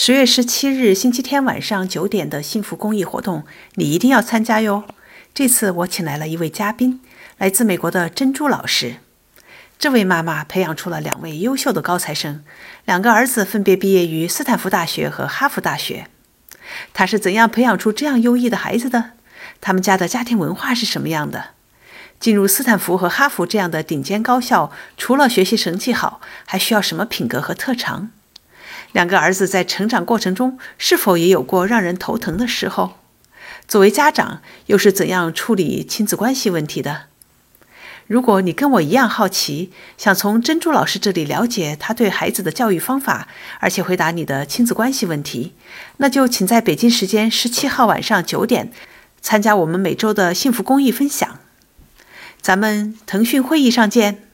十月十七日星期天晚上九点的幸福公益活动，你一定要参加哟！这次我请来了一位嘉宾，来自美国的珍珠老师。这位妈妈培养出了两位优秀的高材生，两个儿子分别毕业于斯坦福大学和哈佛大学。她是怎样培养出这样优异的孩子的？他们家的家庭文化是什么样的？进入斯坦福和哈佛这样的顶尖高校，除了学习成绩好，还需要什么品格和特长？两个儿子在成长过程中是否也有过让人头疼的时候？作为家长，又是怎样处理亲子关系问题的？如果你跟我一样好奇，想从珍珠老师这里了解他对孩子的教育方法，而且回答你的亲子关系问题，那就请在北京时间十七号晚上九点参加我们每周的幸福公益分享。咱们腾讯会议上见。